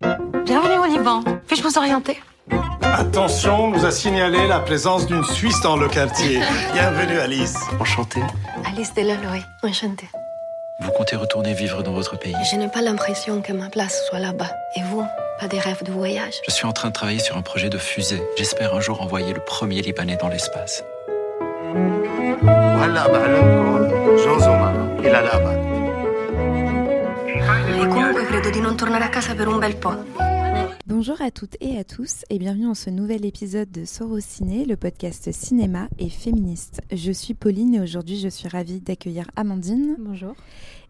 Bienvenue au Liban. Puis-je vous orienter? Attention, on nous a signalé la présence d'une Suisse dans le quartier. Bienvenue Alice. Enchanté. Alice Delaloy. Enchantée. Vous comptez retourner vivre dans votre pays? Je n'ai pas l'impression que ma place soit là-bas. Et vous Pas des rêves de voyage? Je suis en train de travailler sur un projet de fusée. J'espère un jour envoyer le premier Libanais dans l'espace. E comunque credo di non tornare a casa per un bel po'? Bonjour à toutes et à tous et bienvenue dans ce nouvel épisode de Sorociné, le podcast cinéma et féministe. Je suis Pauline et aujourd'hui je suis ravie d'accueillir Amandine. Bonjour.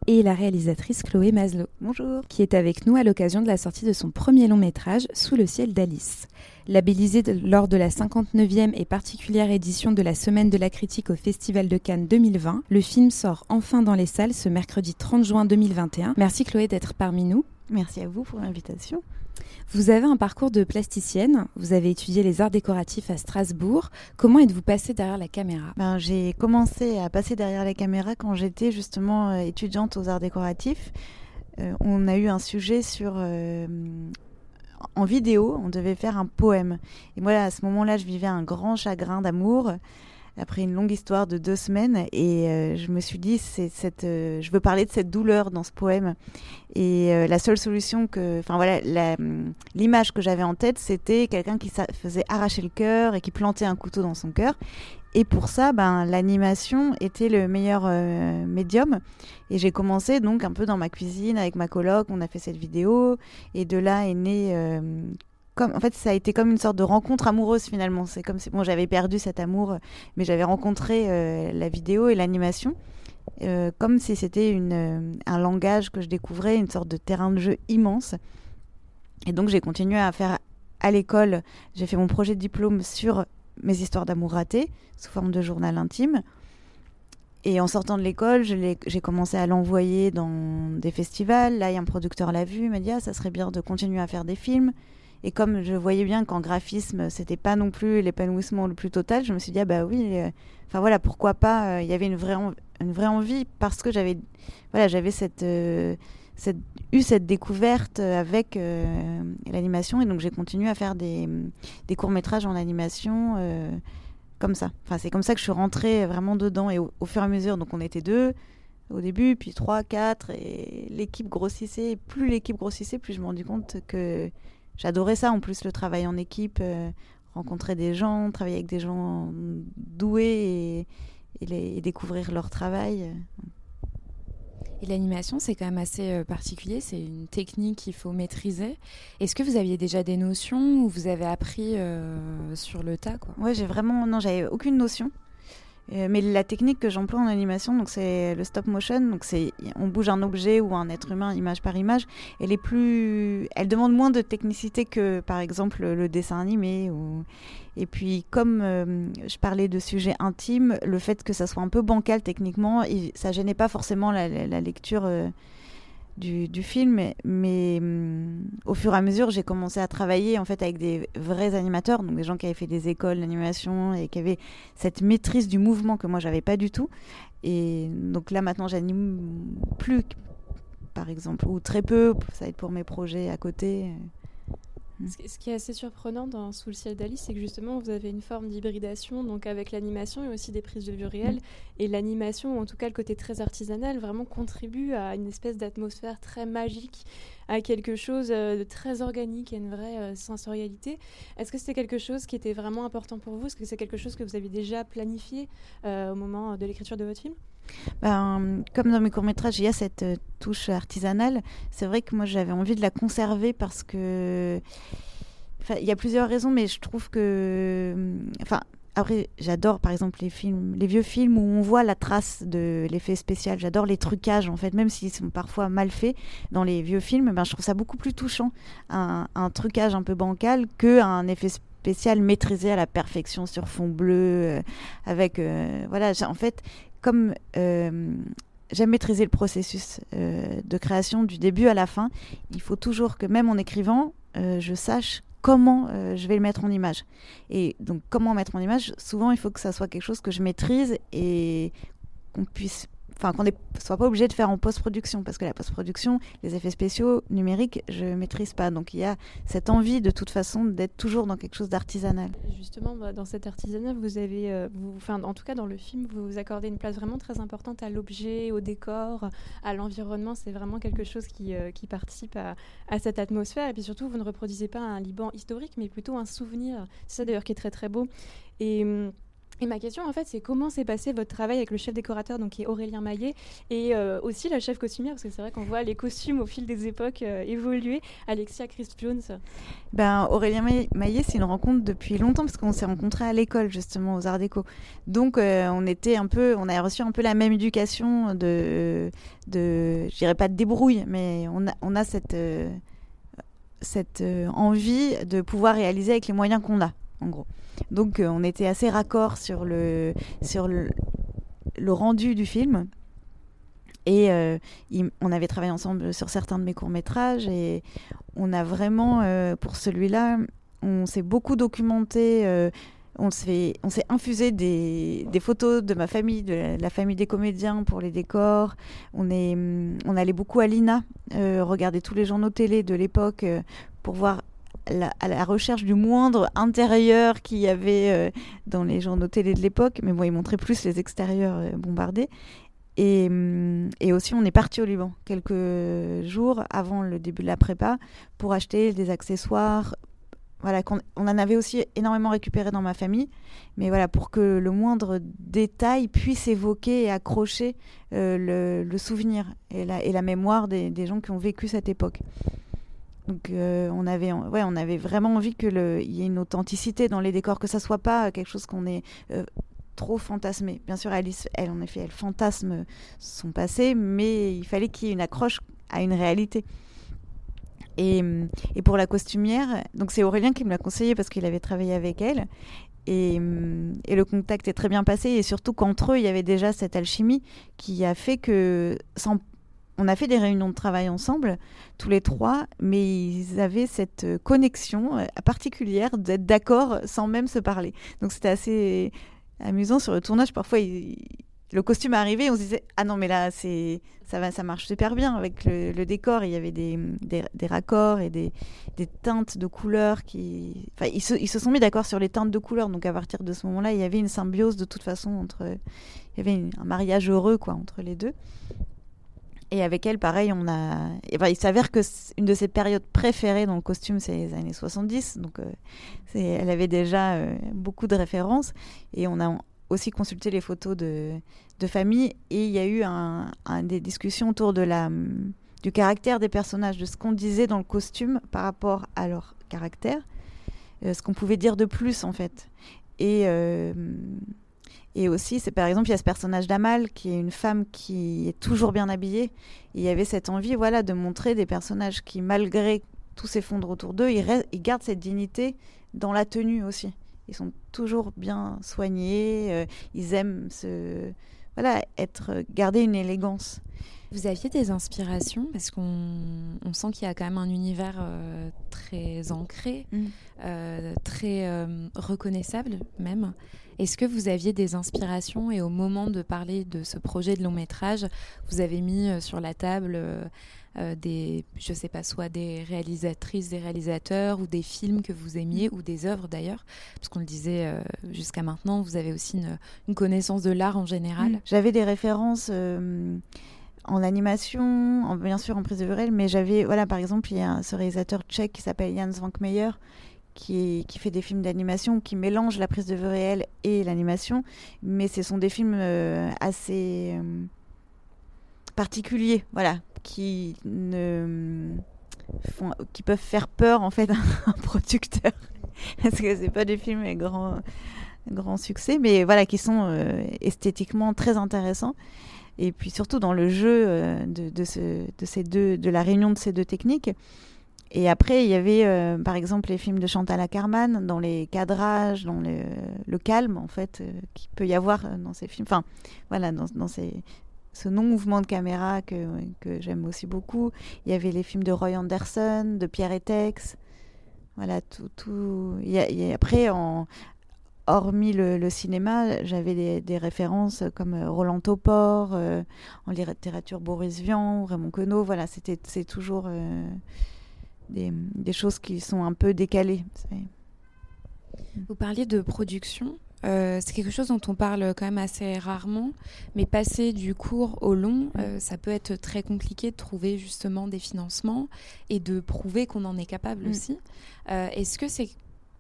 Et la réalisatrice Chloé Maslow. Bonjour. Qui est avec nous à l'occasion de la sortie de son premier long métrage, Sous le ciel d'Alice. Labellisé de, lors de la 59e et particulière édition de la Semaine de la critique au Festival de Cannes 2020, le film sort enfin dans les salles ce mercredi 30 juin 2021. Merci Chloé d'être parmi nous. Merci à vous pour l'invitation. Vous avez un parcours de plasticienne, vous avez étudié les arts décoratifs à Strasbourg. Comment êtes-vous passée derrière la caméra? Ben, J'ai commencé à passer derrière la caméra quand j'étais justement euh, étudiante aux arts décoratifs. Euh, on a eu un sujet sur... Euh, en vidéo, on devait faire un poème. Et moi, à ce moment-là, je vivais un grand chagrin d'amour après une longue histoire de deux semaines. Et euh, je me suis dit c'est cette euh, je veux parler de cette douleur dans ce poème. Et euh, la seule solution que enfin voilà l'image que j'avais en tête c'était quelqu'un qui faisait arracher le cœur et qui plantait un couteau dans son cœur. Et pour ça ben l'animation était le meilleur médium. Et j'ai commencé donc un peu dans ma cuisine avec ma coloc. On a fait cette vidéo. Et de là est né en fait, ça a été comme une sorte de rencontre amoureuse finalement. C'est comme bon, j'avais perdu cet amour, mais j'avais rencontré euh, la vidéo et l'animation. Euh, comme si c'était euh, un langage que je découvrais, une sorte de terrain de jeu immense. Et donc j'ai continué à faire à l'école, j'ai fait mon projet de diplôme sur mes histoires d'amour ratées, sous forme de journal intime. Et en sortant de l'école, j'ai commencé à l'envoyer dans des festivals. Là, il y a un producteur l'a vu, il m'a dit ah, ça serait bien de continuer à faire des films. Et comme je voyais bien qu'en graphisme, c'était pas non plus l'épanouissement le plus total, je me suis dit, ah bah oui, euh, enfin voilà, pourquoi pas, euh, il y avait une vraie, une vraie envie parce que j'avais voilà, cette, euh, cette, eu cette découverte avec l'animation et donc j'ai continué à faire des, des courts-métrages en animation comme ça. Enfin, c'est comme ça que je suis rentrée vraiment dedans et au, au, fur et à mesure, donc on était deux au début, puis trois, quatre et l'équipe grossissait. Plus l'équipe grossissait, plus je me rendais compte que j'adorais ça en plus le travail en équipe euh, rencontrer des gens travailler avec des gens doués et, les, découvrir leur travail et l'animation, c'est quand même assez euh, particulier. C'est une technique qu'il faut maîtriser. Est-ce que vous aviez déjà des notions ou vous avez appris euh, sur le tas quoi? Ouais, j'ai vraiment non, j'avais aucune notion. Euh, mais la technique que j'emploie en animation, donc c'est le stop motion, donc c'est on bouge un objet ou un être humain image par image. Elle est plus, elle demande moins de technicité que par exemple le dessin animé. Ou... Et puis comme euh, je parlais de sujets intimes, le fait que ça soit un peu bancal techniquement, ça gênait pas forcément la, lecture. Euh, du, film, mais, hum, au fur et à mesure, j'ai commencé à travailler en fait avec des vrais animateurs, donc des gens qui avaient fait des écoles d'animation et qui avaient cette maîtrise du mouvement que moi j'avais pas du tout. Et donc là maintenant, j'anime plus, par exemple, ou très peu. Ça va être pour mes projets à côté. Ce qui est assez surprenant dans Sous le ciel d'Alice, c'est que justement vous avez une forme d'hybridation donc avec l'animation et aussi des prises de vue réelles. Mm. Et l'animation, ou en tout cas le côté très artisanal, vraiment contribue à une espèce d'atmosphère très magique, à quelque chose euh, de très organique, à une vraie euh, sensorialité. Est-ce que c'était quelque chose qui était vraiment important pour vous? Est-ce que c'est quelque chose que vous avez déjà planifié euh, au moment de l'écriture de votre film? Ben, comme dans mes courts-métrages, il y a cette euh, touche artisanale. C'est vrai que moi, j'avais envie de la conserver parce que. il y a plusieurs raisons, mais je trouve que. Enfin, après, j'adore par exemple les films, les vieux films où on voit la trace de l'effet spécial. J'adore les trucages en fait, même s'ils sont parfois mal faits dans les vieux films. Ben, je trouve ça beaucoup plus touchant un, un trucage un peu bancal que un effet spécial maîtrisé à la perfection sur fond bleu, euh, avec euh, voilà. En fait, comme euh, j'aime maîtriser le processus euh, de création du début à la fin, il faut toujours que même en écrivant, euh, je sache comment je vais le mettre en image. Et donc comment mettre en image, souvent il faut que ça soit quelque chose que je maîtrise et qu'on puisse enfin qu'on ne soit pas obligé de faire en post-production parce que la post-production, les effets spéciaux numériques, je maîtrise pas. Donc il y a cette envie de toute façon d'être toujours dans quelque chose d'artisanal. Justement, bah, dans cet artisanat, vous avez, euh, enfin en tout cas dans le film, vous accordez une place vraiment très importante à l'objet, au décor, à l'environnement. C'est vraiment quelque chose qui, euh, qui participe à, à, cette atmosphère. Et puis surtout, vous ne reproduisez pas un Liban historique, mais plutôt un souvenir. C'est ça d'ailleurs qui est très très beau. Et hum, et ma question, en fait, c'est comment s'est passé votre travail avec le chef décorateur, donc qui est Aurélien Maillet, et euh, aussi la chef costumière, parce que c'est vrai qu'on voit les costumes au fil des époques euh, évoluer. Alexia Chris Jones. Ben, Aurélien Maillet, c'est une rencontre depuis longtemps, parce qu'on s'est rencontrés à l'école, justement, aux Arts Déco. Donc, euh, on était un peu, on a reçu un peu la même éducation de, de je dirais pas de débrouille, mais on a, on a cette, cette envie de pouvoir réaliser avec les moyens qu'on a, en gros. Donc euh, on était assez raccord sur le, sur le, rendu du film. Et euh, on avait travaillé ensemble sur certains de mes courts-métrages et on a vraiment, euh, pour celui-là, on s'est beaucoup documenté. on s'est infusé des, photos de ma famille, de la, famille des comédiens pour les décors. On, est, on allait beaucoup à l'INA, regarder tous les journaux télé de l'époque pour voir à la recherche du moindre intérieur qu'il y avait euh, dans les journaux télé de l'époque, mais bon, ils montraient plus les extérieurs euh, bombardés. Et, hum, et, aussi, on est parti au Liban quelques jours avant le début de la prépa pour acheter des accessoires. Voilà, on, en avait aussi énormément récupéré dans ma famille, mais voilà, pour que le moindre détail puisse évoquer et accrocher euh, le, souvenir et la, mémoire des gens qui ont vécu cette époque. Donc euh, on avait, ouais, on avait vraiment envie qu'il y ait une authenticité dans les décors, que ça soit pas quelque chose qu'on ait euh, trop fantasmé. Bien sûr, Alice, elle en effet, elle fantasme son passé, mais il fallait qu'il y ait une accroche à une réalité. Et, et pour la costumière, donc c'est Aurélien qui me l'a conseillé parce qu'il avait travaillé avec elle. Et, et, le contact est très bien passé et surtout qu'entre eux il y avait déjà cette alchimie qui a fait que sans on a fait des réunions de travail ensemble, tous les trois, mais ils avaient cette connexion euh, particulière d'être d'accord sans même se parler. Donc c'était assez amusant sur le tournage. Parfois, le costume arrivait et on se disait ah non mais là c'est ça va ça marche super bien avec le, décor. Il y avait des, raccords et des, teintes de couleurs qui. Enfin, ils se, ils se sont mis d'accord sur les teintes de couleurs. Donc à partir de ce moment-là, il y avait une symbiose de toute façon entre. Il y avait un mariage heureux quoi entre les deux. Et avec elle, pareil, on a. il s'avère que une de ses périodes préférées dans le costume, c'est les années 70. Donc, euh, elle avait déjà euh, beaucoup de références. Et on a aussi consulté les photos de, famille. Et il y a eu des discussions autour de la, du caractère des personnages, de ce qu'on disait dans le costume par rapport à leur caractère, euh, ce qu'on pouvait dire de plus, en fait. Et et aussi, c'est par exemple, il y a ce personnage d'Amal qui est une femme qui est toujours bien habillée. il y avait cette envie, voilà, de montrer des personnages qui, malgré tout s'effondre autour d'eux, ils, ils, gardent cette dignité dans la tenue aussi. Ils sont toujours bien soignés. Euh, ils aiment se, voilà, être garder une élégance. Vous aviez des inspirations? Parce qu'on on sent qu'il y a quand même un univers euh, très ancré, mm. euh, très reconnaissable même. Est-ce que vous aviez des inspirations et au moment de parler de ce projet de long métrage, vous avez mis euh, sur la table euh, euh, des, je sais pas, soit des réalisatrices, des réalisateurs ou des films que vous aimiez ou des œuvres d'ailleurs, parce qu'on le disait jusqu'à maintenant, vous avez aussi une, connaissance de l'art en général. J'avais des références en animation, bien sûr en prise de vue mais j'avais, voilà, par exemple, il y a ce réalisateur tchèque qui s'appelle Jan Svankmeyer, qui, fait des films d'animation qui mélangent la prise de vue réelle et l'animation, mais ce sont des films euh, assez euh, particuliers, voilà, qui ne font, qui peuvent faire peur en fait à un producteur, parce que c'est pas des films avec grand grand succès, mais voilà, qui sont euh, esthétiquement très intéressants. Et puis surtout dans le jeu de, ces deux, de la réunion de ces deux techniques, et après, il y avait, euh, par exemple, les films de Chantal Ackerman, dans les cadrages, dans le, calme, en fait, euh, qu'il peut y avoir euh, dans ces films. Enfin, voilà, dans, ce non-mouvement de caméra que, j'aime aussi beaucoup. Il y avait les films de Roy Anderson, de Pierre Etex. Voilà, tout. tout... Il après, hormis le, cinéma, j'avais des, références comme Roland Topor, en littérature Boris Vian, Raymond Queneau. Voilà, c'était toujours des, des, choses qui sont un peu décalées. Vous parliez de production. Euh, c'est quelque chose dont on parle quand même assez rarement, mais passer du court au long, euh, ça peut être très compliqué de trouver justement des financements et de prouver qu'on en est capable mm. aussi. Euh, est-ce que c'est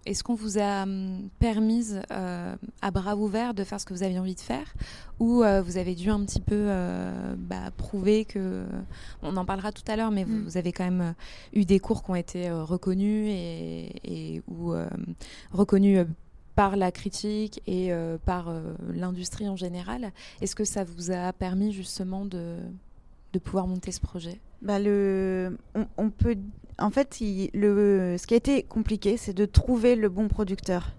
est-ce qu'on vous a hum, permis à bras ouverts de faire ce que vous aviez envie de faire ou vous avez dû un petit peu bah, prouver que on en parlera tout à l'heure mais vous, mm. avez quand même eu des cours qui ont été reconnus et, et ou reconnus par la critique et euh, par euh, l'industrie en général. Est-ce que ça vous a permis justement de, de pouvoir monter ce projet? Bah le, on, peut, en fait, le, ce qui a été compliqué, c'est de trouver le bon producteur.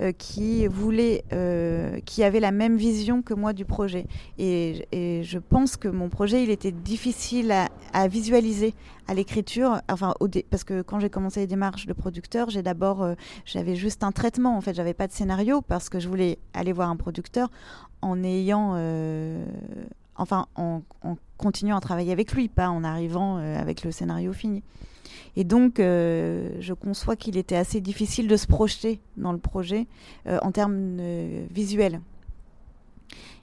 Euh, qui voulait, euh, qui avait la même vision que moi du projet. Et, je pense que mon projet, il était difficile à, visualiser à l'écriture. Enfin, parce que quand j'ai commencé les démarches de producteur, j'ai d'abord, euh, j'avais juste un traitement. En fait, j'avais pas de scénario parce que je voulais aller voir un producteur en ayant, enfin, en, en, continuant à travailler avec lui, pas en arrivant avec le scénario fini. Et donc, euh, je conçois qu'il était assez difficile de se projeter dans le projet euh, en termes euh, visuels.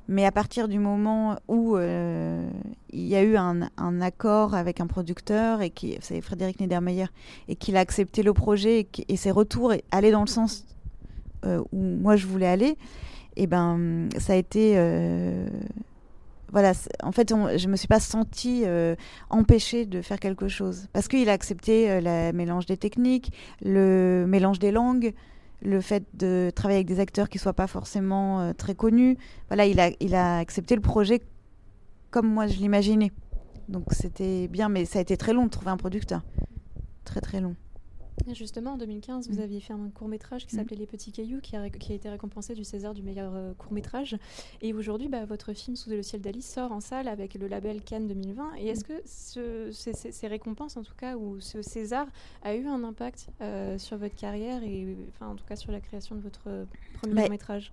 Mais à partir du moment où il y a eu un, accord avec un producteur, et qui, c'est Frédéric Niedermeyer, et qu'il a accepté le projet et, ses retours allaient dans le sens où moi je voulais aller, et eh ben ça a été voilà, en fait, je je me suis pas sentie euh, empêchée de faire quelque chose parce qu'il a accepté euh, le mélange des techniques, le mélange des langues, le fait de travailler avec des acteurs qui soient pas forcément euh, très connus. Voilà, il a, il a accepté le projet comme moi je l'imaginais. Donc c'était bien, mais ça a été très long de trouver un producteur, très très long. Justement, en 2015, vous mm. aviez fait un court métrage qui mm. s'appelait Les Petits Cailloux, qui a, été récompensé du César du meilleur euh, court métrage. Et aujourd'hui, bah, votre film Sous le ciel d'Alice sort en salle avec le label Cannes 2020. Et est-ce mm. que ces, récompenses, en tout cas, ou ce César, a eu un impact euh, sur votre carrière et, enfin, en tout cas, sur la création de votre euh, premier court métrage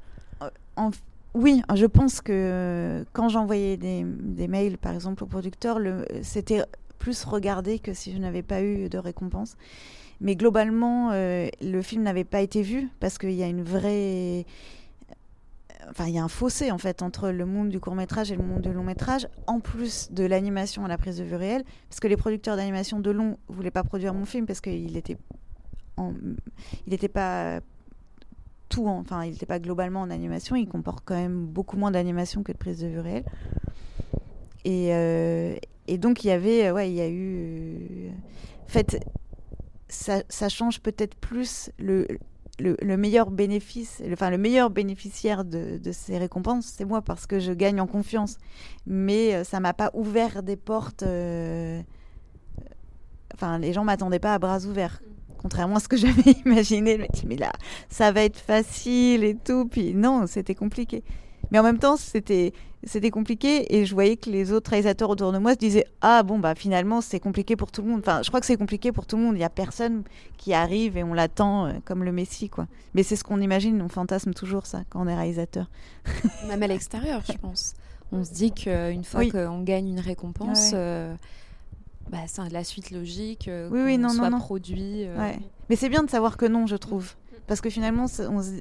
oui, je pense que quand j'envoyais des, des, mails, par exemple, au producteur, c'était plus regardé que si je n'avais pas eu de récompense. Mais globalement, euh, le film n'avait pas été vu parce qu'il y a une vraie. Enfin, il y a un fossé en fait entre le monde du court métrage et le monde du long métrage, en plus de l'animation à la prise de vue réelle, parce que les producteurs d'animation de long voulaient pas produire mon film parce qu'il était, il n'était pas tout, enfin, il n'était pas globalement en animation. Il comporte quand même beaucoup moins d'animation que de prise de vue réelle. Et, euh, et donc il y avait, ouais, il y a eu, en fait, ça, change peut-être plus le, le, meilleur bénéfice, enfin le meilleur bénéficiaire de, ces récompenses, c'est moi parce que je gagne en confiance. Mais euh, ça m'a pas ouvert des portes. Euh, enfin, les gens m'attendaient pas à bras ouverts. Contrairement à ce que j'avais imaginé, mais là, ça va être facile et tout. Puis non, c'était compliqué. Mais en même temps, c'était c'était compliqué et je voyais que les autres réalisateurs autour de moi se disaient ah bon bah finalement c'est compliqué pour tout le monde. Enfin, je crois que c'est compliqué pour tout le monde. Il y a personne qui arrive et on l'attend euh, comme le Messie quoi. Mais c'est ce qu'on imagine, on fantasme toujours ça quand on est réalisateur. Même à l'extérieur, je pense. On se dit qu'une fois qu'on gagne une récompense. Euh, bah, c'est la suite logique, euh, oui, oui, non, soit non, produit. Mais c'est bien de savoir que non, je trouve parce que finalement, on se,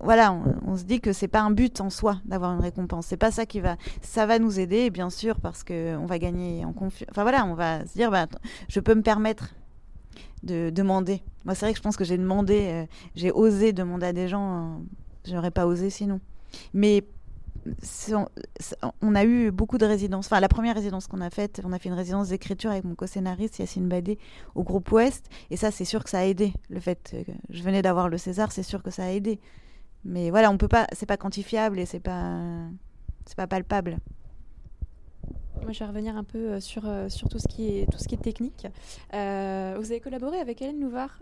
voilà, on, se dit que c'est pas un but en soi d'avoir une récompense. C'est pas ça qui va, ça va nous aider, bien sûr, parce que on va gagner en confiance. Enfin voilà, on va se dire, bah, je peux me permettre de demander. Moi, c'est vrai que je pense que j'ai demandé, euh, j'ai osé demander à des gens, euh, j'aurais pas osé sinon. Mais on a eu beaucoup de résidences. Enfin, la première résidence qu'on a faite, on a fait une résidence d'écriture avec mon co-scénariste Yacine Badé au groupe Ouest. Et ça, c'est sûr que ça a aidé. Le fait que je venais d'avoir le César, c'est sûr que ça a aidé. Mais voilà, on peut pas, c'est pas quantifiable et c'est pas, c'est pas palpable. Moi, je vais revenir un peu euh, sur, euh, sur tout, ce qui est, tout ce qui est technique. Euh, vous avez collaboré avec Hélène Louvard,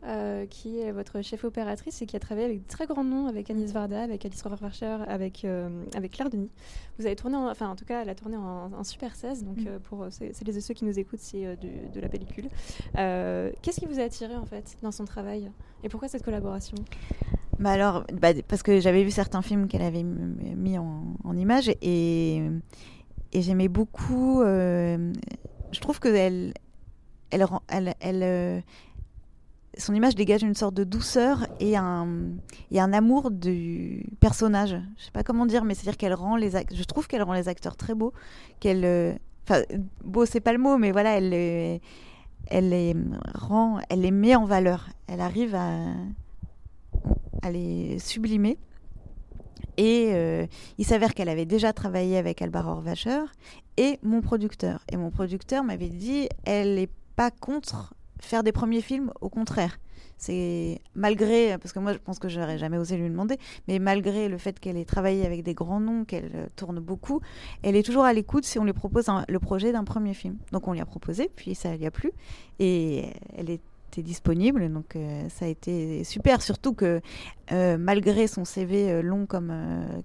qui est votre chef opératrice et qui a travaillé avec de très grands noms, avec Anis Varda, avec Alice Rohrwacher, avec, avec Claire Denis. Vous avez tourné, enfin en tout cas, elle a tourné en, Super 16, donc mm. pour c'est les ceux qui nous écoutent, c'est de, la pellicule. Qu'est-ce qui vous a attiré en fait dans son travail? Et pourquoi cette collaboration? Bah alors, bah, parce que j'avais vu certains films qu'elle avait mis en, en images et, et j'aimais beaucoup. Euh, je trouve que euh, son image dégage une sorte de douceur et un, amour du personnage. Je sais pas comment dire, mais c'est-à-dire qu'elle rend les je trouve qu'elle rend les acteurs très beaux. Qu'elle, euh, enfin, beau c'est pas le mot, mais voilà, elle, les rend, elle les met en valeur. Elle arrive à elle est sublimée. Et euh, il s'avère qu'elle avait déjà travaillé avec Albar Horvacher et mon producteur. Et mon producteur m'avait dit, elle n'est pas contre faire des premiers films, au contraire. C'est malgré, parce que moi je pense que j'aurais jamais osé lui demander, mais malgré le fait qu'elle ait travaillé avec des grands noms, qu'elle euh, tourne beaucoup, elle est toujours à l'écoute si on lui propose le projet d'un premier film. Donc on lui a proposé, puis ça lui a plu, et elle est disponible. Donc euh, ça a été super, surtout que euh, malgré son CV euh, long comme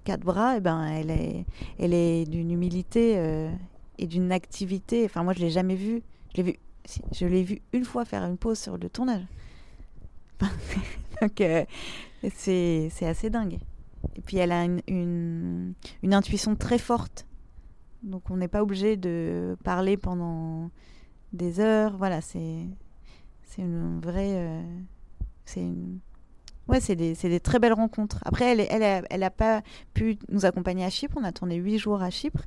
quatre bras, eh ben, elle est, elle est d'une humilité et d'une activité. Enfin, moi, je l'ai jamais vu. Je l'ai vu, je l'ai vu une fois faire une pause sur le tournage. donc c'est, c'est assez dingue. Et puis elle a une, une intuition très forte. Donc on n'est pas obligé de parler pendant des heures. Voilà, c'est c'est une vraie. Euh, c'est. Ouais, c'est des, des, très belles rencontres. Après, elle n'a elle, elle a pas pu nous accompagner à Chypre. On a tourné huit jours à Chypre.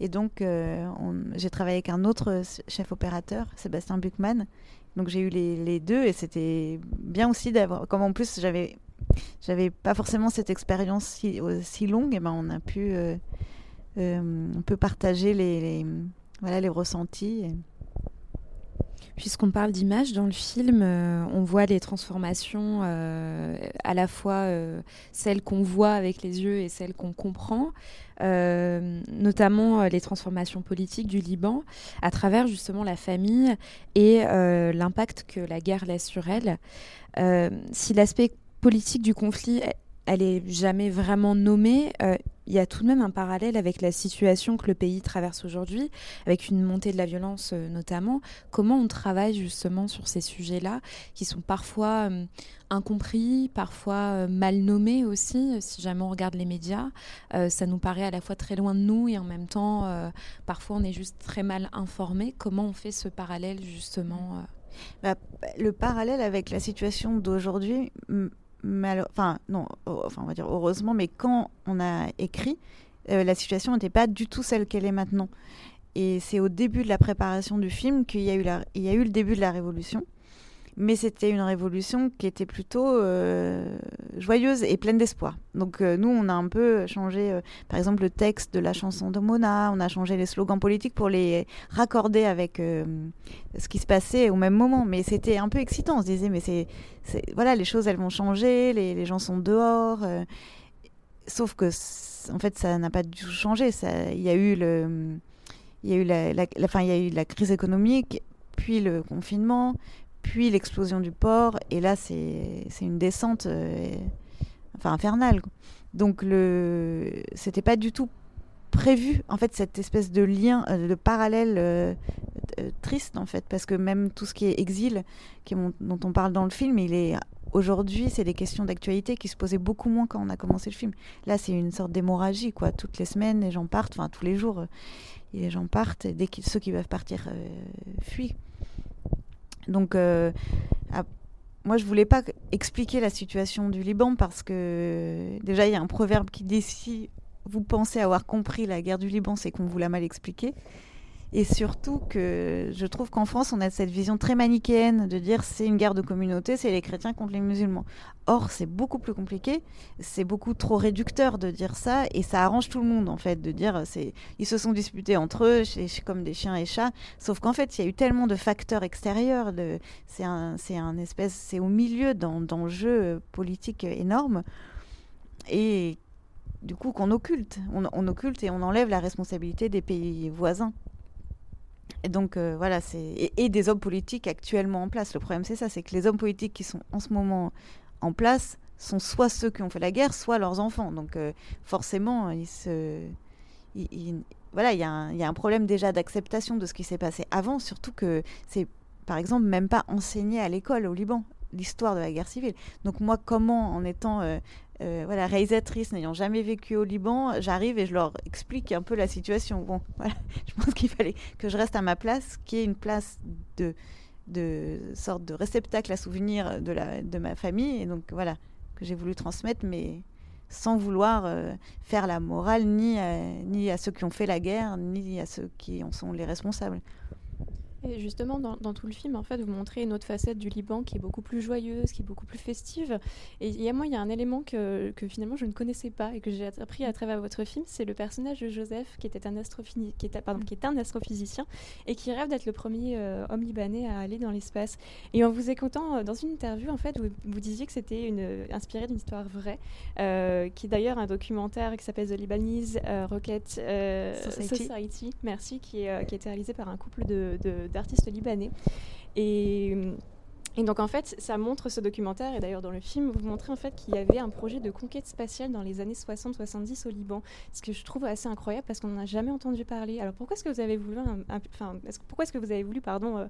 Et donc, euh, j'ai travaillé avec un autre chef opérateur, Sébastien Buchmann. Donc, j'ai eu les, les, deux et c'était bien aussi d'avoir. Comme en plus, j'avais j'avais pas forcément cette expérience si, si, longue, et ben on a pu euh, on peut partager les, voilà, les ressentis. Puisqu'on parle d'images dans le film, euh, on voit les transformations, euh, à la fois euh, celles qu'on voit avec les yeux et celles qu'on comprend, notamment les transformations politiques du Liban, à travers justement la famille et l'impact que la guerre laisse sur elle. si l'aspect politique du conflit elle est jamais vraiment nommée. Euh, il y a tout de même un parallèle avec la situation que le pays traverse aujourd'hui, avec une montée de la violence euh, notamment. Comment on travaille justement sur ces sujets-là, qui sont parfois euh, incompris, parfois mal nommés aussi, si jamais on regarde les médias. ça nous paraît à la fois très loin de nous et en même temps, parfois on est juste très mal informé. Comment on fait ce parallèle justement bah, Le parallèle avec la situation d'aujourd'hui enfin non, enfin on va dire heureusement, mais quand on a écrit, euh, la situation n'était pas du tout celle qu'elle est maintenant. Et c'est au début de la préparation du film qu'il y a eu le début de la révolution mais c'était une révolution qui était plutôt euh, joyeuse et pleine d'espoir. Donc euh, nous, on a un peu changé, euh, par exemple, le texte de la chanson de Mona, on a changé les slogans politiques pour les raccorder avec ce qui se passait au même moment. Mais c'était un peu excitant, on se disait, mais c'est, voilà, les choses, elles vont changer, les, gens sont dehors. sauf que, en fait, ça n'a pas du tout changé. Il y a eu. Il y a eu la, fin, il y a eu la crise économique, puis le confinement, puis l'explosion du port, et là c'est une descente euh, enfin infernale. Donc le c'était pas du tout prévu en fait cette espèce de lien euh, de parallèle euh, triste en fait parce que même tout ce qui est exil qui dont on parle dans le film il est aujourd'hui c'est des questions d'actualité qui se posaient beaucoup moins quand on a commencé le film. Là c'est une sorte d'hémorragie quoi. Toutes les semaines les gens partent enfin tous les jours les gens partent et dès ceux qui peuvent partir fuient donc, euh, moi, je voulais pas expliquer la situation du Liban parce que déjà, il y a un proverbe qui dit si vous pensez avoir compris la guerre du Liban, c'est qu'on vous l'a mal expliqué. Et surtout que je trouve qu'en France, on a cette vision très manichéenne de dire c'est une guerre de communauté, c'est les chrétiens contre les musulmans. Or, c'est beaucoup plus compliqué, c'est beaucoup trop réducteur de dire ça, et ça arrange tout le monde en fait de dire c'est ils se sont disputés entre eux, c'est comme des chiens et chats. Sauf qu'en fait, il y a eu tellement de facteurs extérieurs, c'est un, un espèce, c'est au milieu d'enjeux politiques énormes, et du coup qu'on occulte, on occulte et on enlève la responsabilité des pays voisins. Et donc euh, voilà, c'est et, des hommes politiques actuellement en place. Le problème c'est ça, c'est que les hommes politiques qui sont en ce moment en place sont soit ceux qui ont fait la guerre, soit leurs enfants. Donc euh, forcément, ils se, voilà, il y, a un problème déjà d'acceptation de ce qui s'est passé avant, surtout que c'est par exemple même pas enseigné à l'école au Liban. l'histoire de la guerre civile. Donc moi, comment, en étant euh, euh, voilà, réalisatrice, n'ayant jamais vécu au Liban, j'arrive et je leur explique un peu la situation. Bon, voilà, je pense qu'il fallait que je reste à ma place, qui est une place de, de sorte de réceptacle à souvenir de, la, de ma famille. Et donc voilà, que j'ai voulu transmettre, mais sans vouloir euh, faire la morale ni à, ni à ceux qui ont fait la guerre, ni à ceux qui en sont les responsables. Et justement, dans, tout le film, en fait, vous montrez une autre facette du Liban qui est beaucoup plus joyeuse, qui est beaucoup plus festive. Et il y a moi, il y a un élément que, que, finalement je ne connaissais pas et que j'ai appris à travers votre film, c'est le personnage de Joseph, qui était un qui était, pardon, qui est un astrophysicien et qui rêve d'être le premier euh, homme libanais à aller dans l'espace. Et en vous écoutant euh, dans une interview, en fait, vous, vous disiez que c'était inspiré d'une histoire vraie, euh, qui est d'ailleurs un documentaire qui s'appelle The Libanese Rocket Society. merci, qui, qui a été réalisé par un couple de d'artistes libanais. Et et donc en fait, ça montre ce documentaire, et d'ailleurs dans le film, vous montrez en fait qu'il y avait un projet de conquête spatiale dans les années 60-70 au Liban, ce que je trouve assez incroyable parce qu'on n'en a jamais entendu parler. Alors pourquoi est-ce que vous avez voulu, enfin, pourquoi est-ce que vous avez voulu, pardon, euh,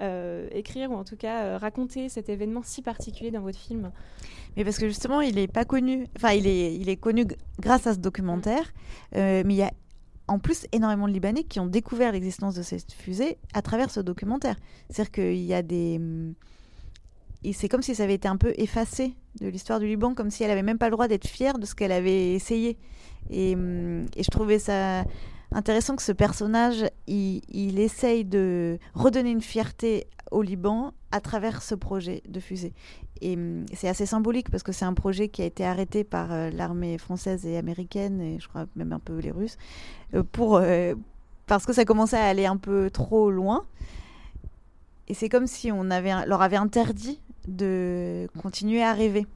euh, écrire ou en tout cas euh, raconter cet événement si particulier dans votre film? Mais parce que justement, il n'est pas connu, enfin, il est, il est connu grâce à ce documentaire, mais il y a en plus énormément de Libanais qui ont découvert l'existence de cette fusée à travers ce documentaire. C'est-à-dire qu'il y a des... Hum, c'est comme si ça avait été un peu effacé de l'histoire du Liban, comme si elle avait même pas le droit d'être fière de ce qu'elle avait essayé. Et, et, je trouvais ça intéressant que ce personnage, il, essaye de redonner une fierté au Liban à travers ce projet de fusée. Et hum, c'est assez symbolique parce que c'est un projet qui a été arrêté par euh, l'armée française et américaine, et je crois même un peu les Russes, euh, pour, euh, parce que ça commençait à aller un peu trop loin. Et c'est comme si on leur avait interdit de continuer à rêver.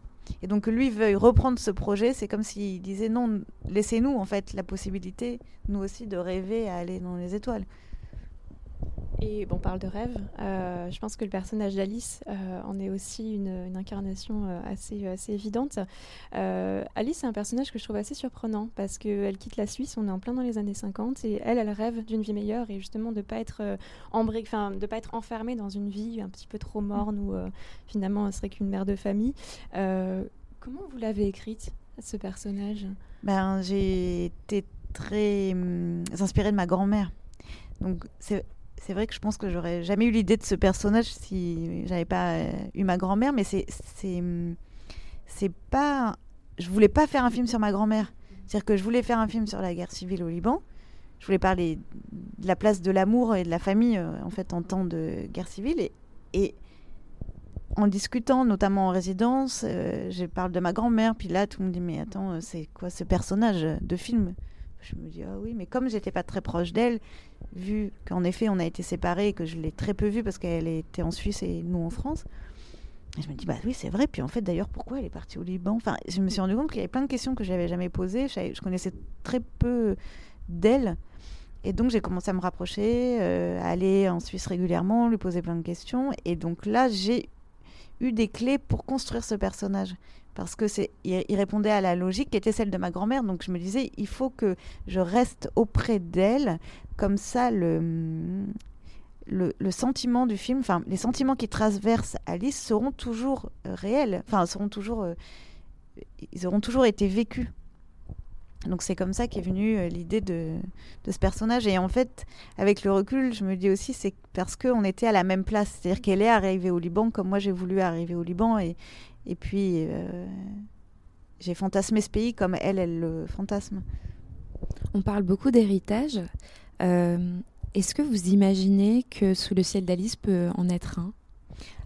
Et donc lui veuille reprendre ce projet, c'est comme s'il disait non, laissez-nous en fait la possibilité, nous aussi, de rêver à aller dans les étoiles. Et bon, on parle de rêve. Euh, je pense que le personnage d'Alice euh, en est aussi une, incarnation euh, assez, évidente. Alice, c'est un personnage que je trouve assez surprenant parce qu'elle quitte la Suisse, on est en plein dans les années 50, et elle, elle rêve d'une vie meilleure et justement de ne pas, être, pas être enfermée dans une vie un petit peu trop morne où finalement elle serait qu'une mère de famille. comment vous l'avez écrite, ce personnage? Ben, J'ai été très hum, inspirée de ma grand-mère. Donc c'est c'est vrai que je pense que j'aurais jamais eu l'idée de ce personnage si j'avais pas euh, eu ma grand-mère, mais c'est c'est pas je voulais pas faire un film sur ma grand-mère. C'est-à-dire que je voulais faire un film sur la guerre civile au Liban. Je voulais parler de la place de l'amour et de la famille euh, en fait en temps de guerre civile et, en discutant, notamment en résidence, euh, je parle de ma grand-mère, puis là, tout le monde dit Mais attends, c'est quoi ce personnage de film? Je me dis Ah oui, mais comme j'étais pas très proche d'elle, vu qu'en effet on a été séparés et que je l'ai très peu vue parce qu'elle était en Suisse et nous en France. Et je me dis, bah oui, c'est vrai. Puis en fait, d'ailleurs, pourquoi elle est partie au Liban? Enfin, je me suis rendu compte qu'il y avait plein de questions que je n'avais jamais posées. Je, connaissais très peu d'elle. Et donc, j'ai commencé à me rapprocher, euh, à aller en Suisse régulièrement, lui poser plein de questions. Et donc là, j'ai eu des clés pour construire ce personnage parce que c'est il, répondait à la logique qui était celle de ma grand-mère donc je me disais il faut que je reste auprès d'elle comme ça le, le, sentiment du film enfin les sentiments qui traversent Alice seront toujours euh, réels enfin seront toujours euh, ils auront toujours été vécus donc c'est comme ça qu'est venue euh, l'idée de, de, ce personnage. Et en fait, avec le recul, je me dis aussi, c'est parce qu'on était à la même place. C'est-à-dire qu'elle est arrivée au Liban comme moi j'ai voulu arriver au Liban. Et, et puis, euh, j'ai fantasmé ce pays comme elle, elle le fantasme. On parle beaucoup d'héritage. Euh, est-ce que vous imaginez que Sous le ciel d'Alice peut en être un?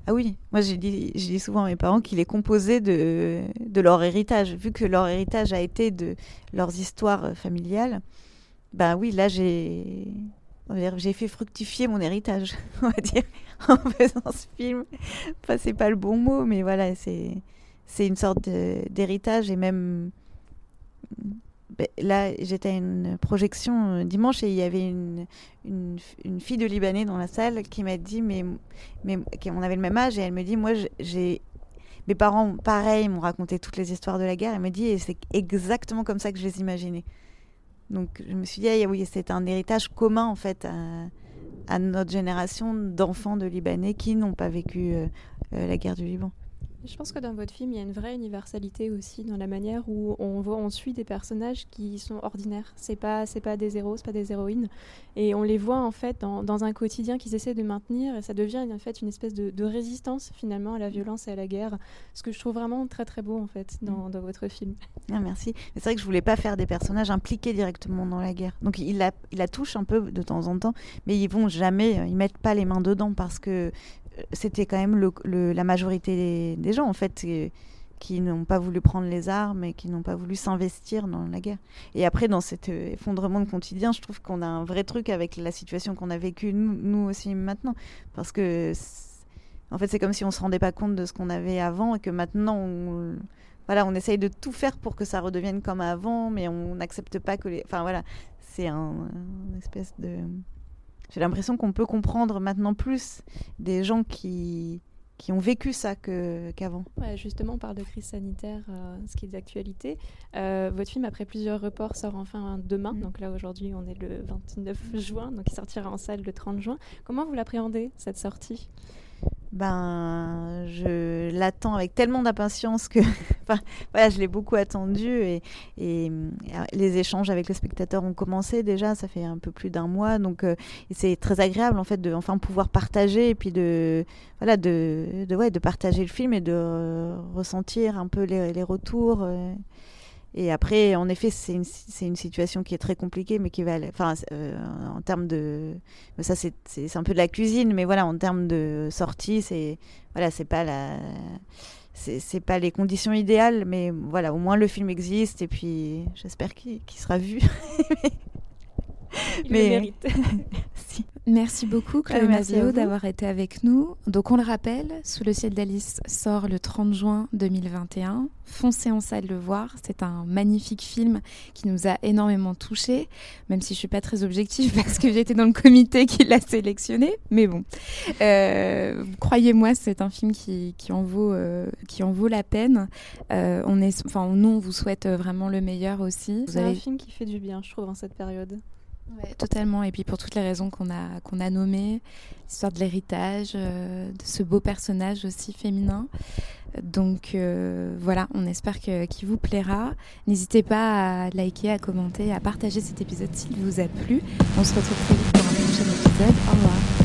Ah oui, moi je dis, je dis souvent à mes parents qu'il est composé de, de leur héritage. Vu que leur héritage a été de leurs histoires familiales, ben oui, là j'ai j'ai fait fructifier mon héritage, on va dire, en faisant ce film. Enfin, c'est pas le bon mot, mais voilà, c'est c'est une sorte d'héritage et même ben, là, j'étais à une projection euh, dimanche et il y avait une, une, fille de Libanais dans la salle qui m'a dit, mais, mais on avait le même âge, et elle me dit, moi, j'ai mes parents, pareil, m'ont raconté toutes les histoires de la guerre. Elle me dit, et c'est exactement comme ça que je les imaginais. Donc je me suis dit, ah, oui, c'est un héritage commun en fait à notre génération d'enfants de Libanais qui n'ont pas vécu la guerre du Liban. Je pense que dans votre film, il y a une vraie universalité aussi dans la manière où on voit, on suit des personnages qui sont ordinaires. C'est pas, c'est pas des héros, c'est pas des héroïnes, et on les voit en fait dans, dans un quotidien qu'ils essaient de maintenir, et ça devient en fait une espèce de, de, résistance finalement à la violence et à la guerre. Ce que je trouve vraiment très très beau en fait dans, mm. dans votre film. Ah, merci. C'est vrai que je voulais pas faire des personnages impliqués directement dans la guerre. Donc il la, il la touche un peu de temps en temps, mais ils vont jamais, ils mettent pas les mains dedans parce que c'était quand même le, la majorité des, gens, en fait, qui n'ont pas voulu prendre les armes et qui n'ont pas voulu s'investir dans la guerre. Et après, dans cet euh, effondrement de quotidien, je trouve qu'on a un vrai truc avec la situation qu'on a vécue, nous, aussi maintenant. Parce que, en fait, c'est comme si on se rendait pas compte de ce qu'on avait avant et que maintenant, on, voilà, on essaye de tout faire pour que ça redevienne comme avant, mais on n'accepte pas que les... Enfin, voilà, c'est un, une espèce de j'ai l'impression qu'on peut comprendre maintenant plus des gens qui, qui ont vécu ça qu'avant. justement, on parle de crise sanitaire, euh, ce qui est d'actualité. Euh, votre film, après plusieurs reports, sort enfin demain. Mm. Donc là, aujourd'hui, on est le 29 juin, donc il sortira en salle le 30 juin. Comment vous l'appréhendez, cette sortie? Ben, je l'attends avec tellement d'impatience que, voilà, je l'ai beaucoup attendu et, et, les échanges avec les spectateurs ont commencé déjà. Ça fait un peu plus d'un mois, donc euh, c'est très agréable en fait de enfin pouvoir partager et puis de, voilà, de, ouais, de partager le film et de ressentir un peu les, retours. Euh, et après, en effet, c'est une, une, situation qui est très compliquée, mais qui va, enfin, euh, en termes de, ça c'est un peu de la cuisine, mais voilà, en termes de sortie, c'est, voilà, c'est pas la, c'est pas les conditions idéales, mais voilà, au moins le film existe, et puis j'espère qu'il sera vu. Il mais... le mérite. Merci beaucoup, Chloé Mazio, d'avoir été avec nous. Donc, on le rappelle, Sous le ciel d'Alice sort le 30 juin 2021. Foncez en salle le voir. C'est un magnifique film qui nous a énormément touchés, même si je suis pas très objective parce que j'étais dans le comité qui l'a sélectionné. Mais bon, euh, croyez-moi, c'est un film qui, qui en vaut, euh, qui en vaut la peine. Euh, on est, enfin, nous, on vous souhaite vraiment le meilleur aussi. C'est un film qui fait du bien, je trouve, en cette période. Totalement. Et puis pour toutes les raisons qu'on a, qu'on a nommées, l'histoire de l'héritage, euh, de ce beau personnage aussi féminin. Donc euh, voilà, on espère qu'il vous plaira. N'hésitez pas à liker, à commenter, à partager cet épisode s'il vous a plu. On se retrouve très vite pour un prochain épisode. Au revoir.